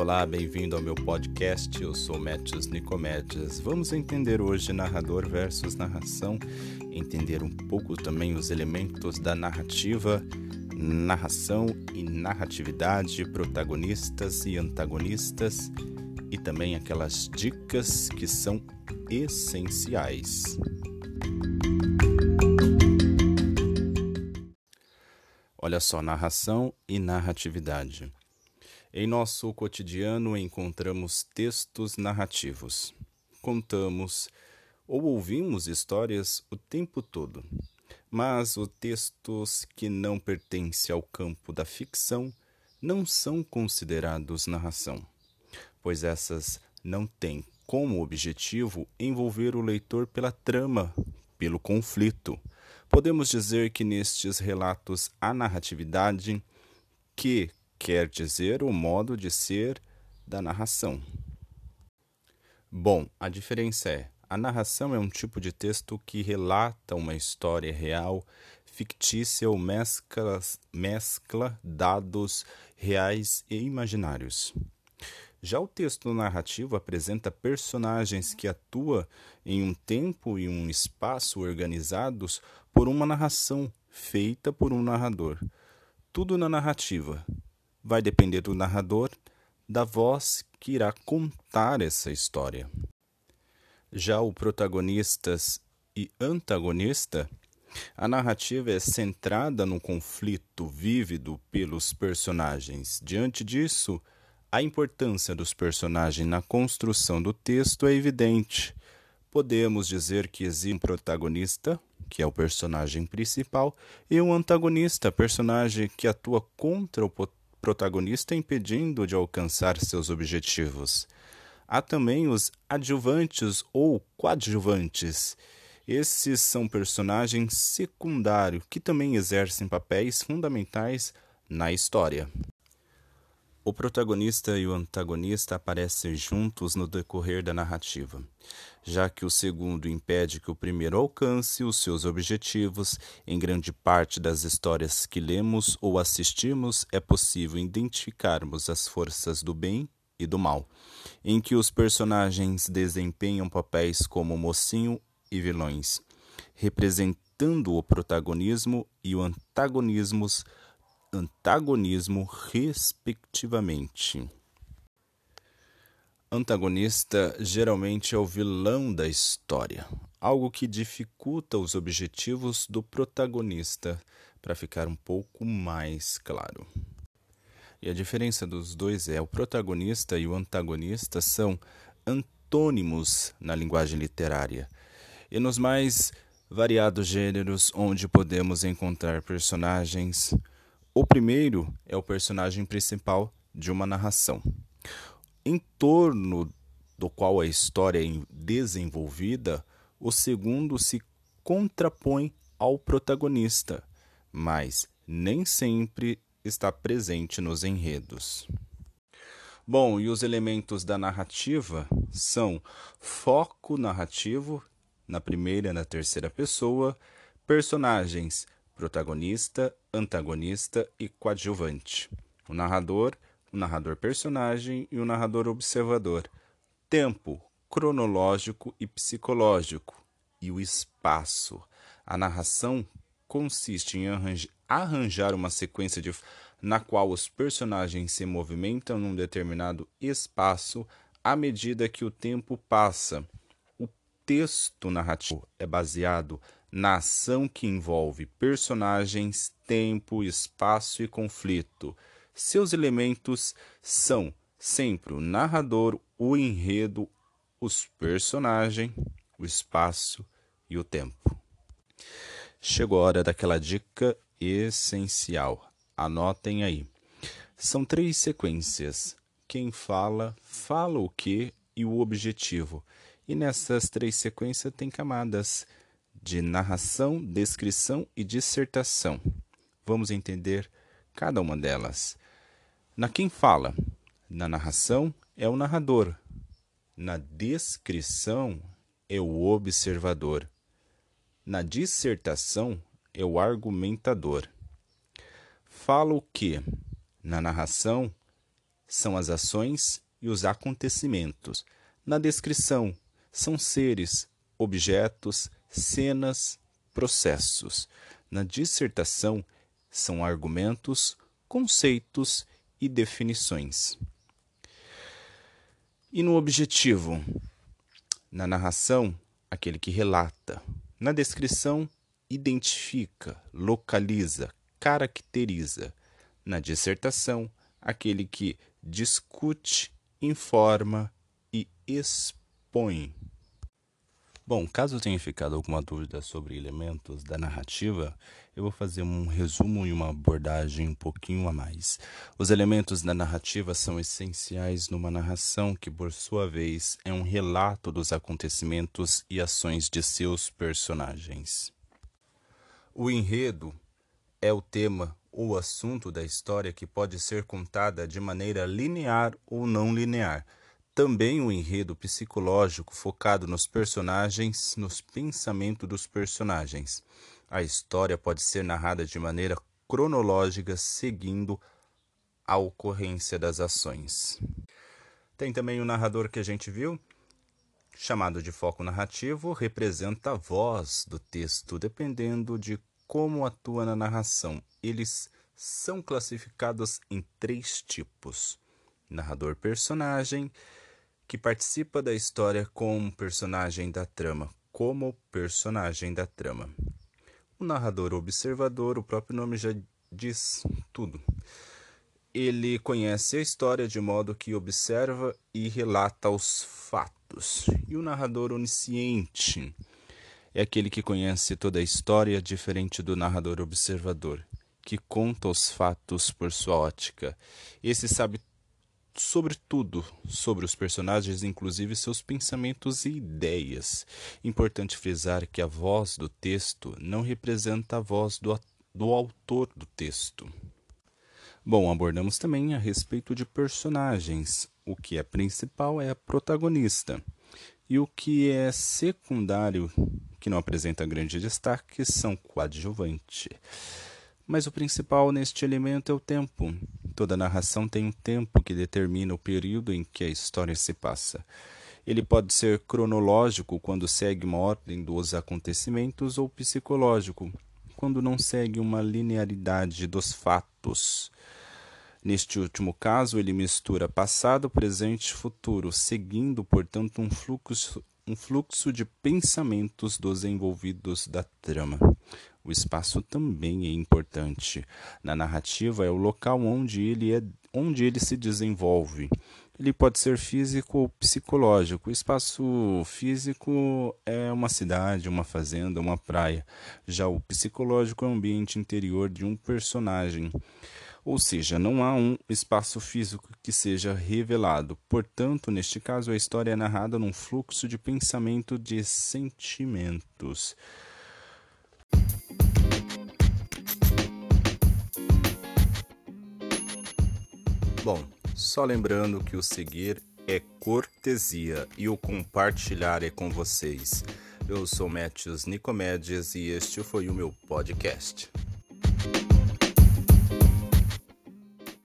Olá, bem-vindo ao meu podcast. Eu sou Métios Nicomédias. Vamos entender hoje narrador versus narração, entender um pouco também os elementos da narrativa, narração e narratividade, protagonistas e antagonistas e também aquelas dicas que são essenciais. Olha só, narração e narratividade. Em nosso cotidiano encontramos textos narrativos. Contamos ou ouvimos histórias o tempo todo. Mas os textos que não pertencem ao campo da ficção não são considerados narração, pois essas não têm como objetivo envolver o leitor pela trama, pelo conflito. Podemos dizer que nestes relatos há narratividade que quer dizer o modo de ser da narração. Bom, a diferença é: a narração é um tipo de texto que relata uma história real, fictícia ou mescla, mescla dados reais e imaginários. Já o texto narrativo apresenta personagens que atuam em um tempo e um espaço organizados por uma narração feita por um narrador. Tudo na narrativa, vai depender do narrador, da voz que irá contar essa história. Já o protagonistas e antagonista, a narrativa é centrada no conflito vívido pelos personagens. Diante disso, a importância dos personagens na construção do texto é evidente. Podemos dizer que existe um protagonista, que é o personagem principal, e um antagonista, personagem que atua contra o protagonista impedindo de alcançar seus objetivos. Há também os adjuvantes ou coadjuvantes. Esses são personagens secundários que também exercem papéis fundamentais na história. O protagonista e o antagonista aparecem juntos no decorrer da narrativa, já que o segundo impede que o primeiro alcance os seus objetivos. Em grande parte das histórias que lemos ou assistimos, é possível identificarmos as forças do bem e do mal, em que os personagens desempenham papéis como mocinho e vilões, representando o protagonismo e o antagonismo antagonismo, respectivamente. Antagonista geralmente é o vilão da história, algo que dificulta os objetivos do protagonista, para ficar um pouco mais claro. E a diferença dos dois é: o protagonista e o antagonista são antônimos na linguagem literária. E nos mais variados gêneros onde podemos encontrar personagens o primeiro é o personagem principal de uma narração, em torno do qual a história é desenvolvida. O segundo se contrapõe ao protagonista, mas nem sempre está presente nos enredos. Bom, e os elementos da narrativa são foco narrativo na primeira e na terceira pessoa, personagens protagonista, antagonista e coadjuvante. O narrador, o narrador personagem e o narrador observador. Tempo cronológico e psicológico. E o espaço. A narração consiste em arranjar uma sequência de na qual os personagens se movimentam num determinado espaço à medida que o tempo passa. O texto narrativo é baseado na ação que envolve personagens, tempo, espaço e conflito. Seus elementos são sempre o narrador, o enredo, os personagens, o espaço e o tempo. Chegou a hora daquela dica essencial. Anotem aí. São três sequências. Quem fala, fala o que e o objetivo. E nessas três sequências tem camadas de narração, descrição e dissertação. Vamos entender cada uma delas. Na quem fala, na narração é o narrador, na descrição é o observador, na dissertação é o argumentador. Fala o que? Na narração são as ações e os acontecimentos. Na descrição, são seres, objetos, cenas, processos. Na dissertação, são argumentos, conceitos e definições. E no objetivo? Na narração, aquele que relata. Na descrição, identifica, localiza, caracteriza. Na dissertação, aquele que discute, informa e expõe. Bom, caso tenha ficado alguma dúvida sobre elementos da narrativa, eu vou fazer um resumo e uma abordagem um pouquinho a mais. Os elementos da narrativa são essenciais numa narração que, por sua vez, é um relato dos acontecimentos e ações de seus personagens. O enredo é o tema ou assunto da história que pode ser contada de maneira linear ou não linear também o enredo psicológico focado nos personagens, nos pensamentos dos personagens. A história pode ser narrada de maneira cronológica, seguindo a ocorrência das ações. Tem também o narrador que a gente viu, chamado de foco narrativo, representa a voz do texto, dependendo de como atua na narração. Eles são classificados em três tipos: narrador personagem, que participa da história como personagem da trama, como personagem da trama. O narrador observador, o próprio nome já diz tudo. Ele conhece a história de modo que observa e relata os fatos. E o narrador onisciente é aquele que conhece toda a história, diferente do narrador observador, que conta os fatos por sua ótica. Esse sabe sobre tudo sobre os personagens, inclusive seus pensamentos e ideias. Importante frisar que a voz do texto não representa a voz do, do autor do texto. Bom, abordamos também a respeito de personagens. O que é principal é a protagonista. E o que é secundário, que não apresenta grande destaque, são coadjuvante. Mas o principal neste elemento é o tempo. Toda narração tem um tempo que determina o período em que a história se passa. Ele pode ser cronológico, quando segue uma ordem dos acontecimentos, ou psicológico, quando não segue uma linearidade dos fatos. Neste último caso, ele mistura passado, presente e futuro, seguindo, portanto, um fluxo, um fluxo de pensamentos dos envolvidos da trama. O espaço também é importante. Na narrativa é o local onde ele é onde ele se desenvolve. Ele pode ser físico ou psicológico. O espaço físico é uma cidade, uma fazenda, uma praia. Já o psicológico é o ambiente interior de um personagem. Ou seja, não há um espaço físico que seja revelado. Portanto, neste caso, a história é narrada num fluxo de pensamento de sentimentos. Bom, só lembrando que o seguir é cortesia e o compartilhar é com vocês. Eu sou Matthews Nicomédias e este foi o meu podcast.